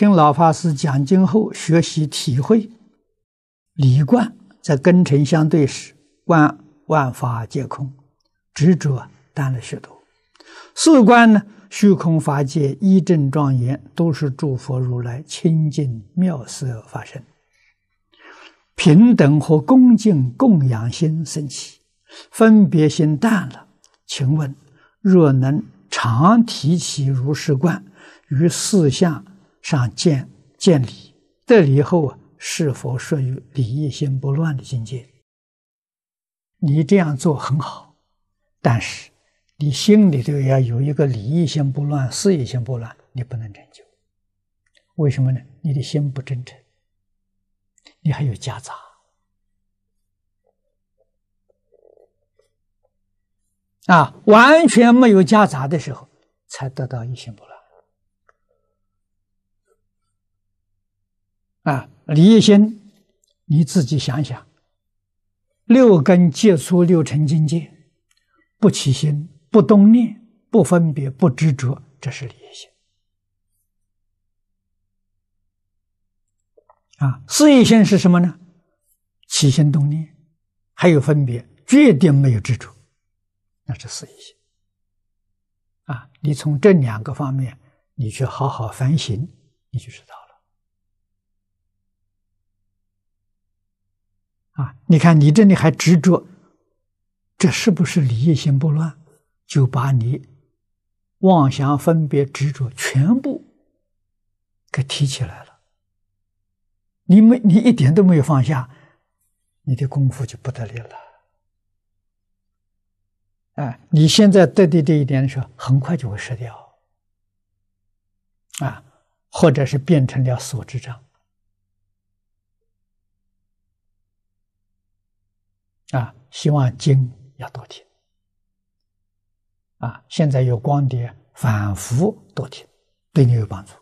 听老法师讲经后，学习体会理观，在根尘相对时，观万法皆空，执着淡了许多。四观呢，虚空法界一正庄严，都是诸佛如来清净妙色法身，平等和恭敬供养心升起，分别心淡了。请问，若能常提起如是观，于四相。上见见理得理后啊，是否属于理一心不乱的境界？你这样做很好，但是你心里头要有一个理一心不乱、事一心不乱，你不能成就。为什么呢？你的心不真诚，你还有夹杂啊，完全没有夹杂的时候，才得到一心不乱。啊，离心，你自己想想，六根接触六尘境界，不起心，不动念，不分别，不执着，这是离心。啊，事一心是什么呢？起心动念，还有分别，决定没有执着，那是事一心。啊，你从这两个方面，你去好好反省，你就知道了。啊！你看，你这里还执着，这是不是理一心不乱？就把你妄想、分别、执着全部给提起来了。你没，你一点都没有放下，你的功夫就不得力了。啊！你现在得的这一点的时候，很快就会失掉。啊，或者是变成了所知障。啊，希望经要多听。啊，现在有光碟，反复多听，对你有帮助。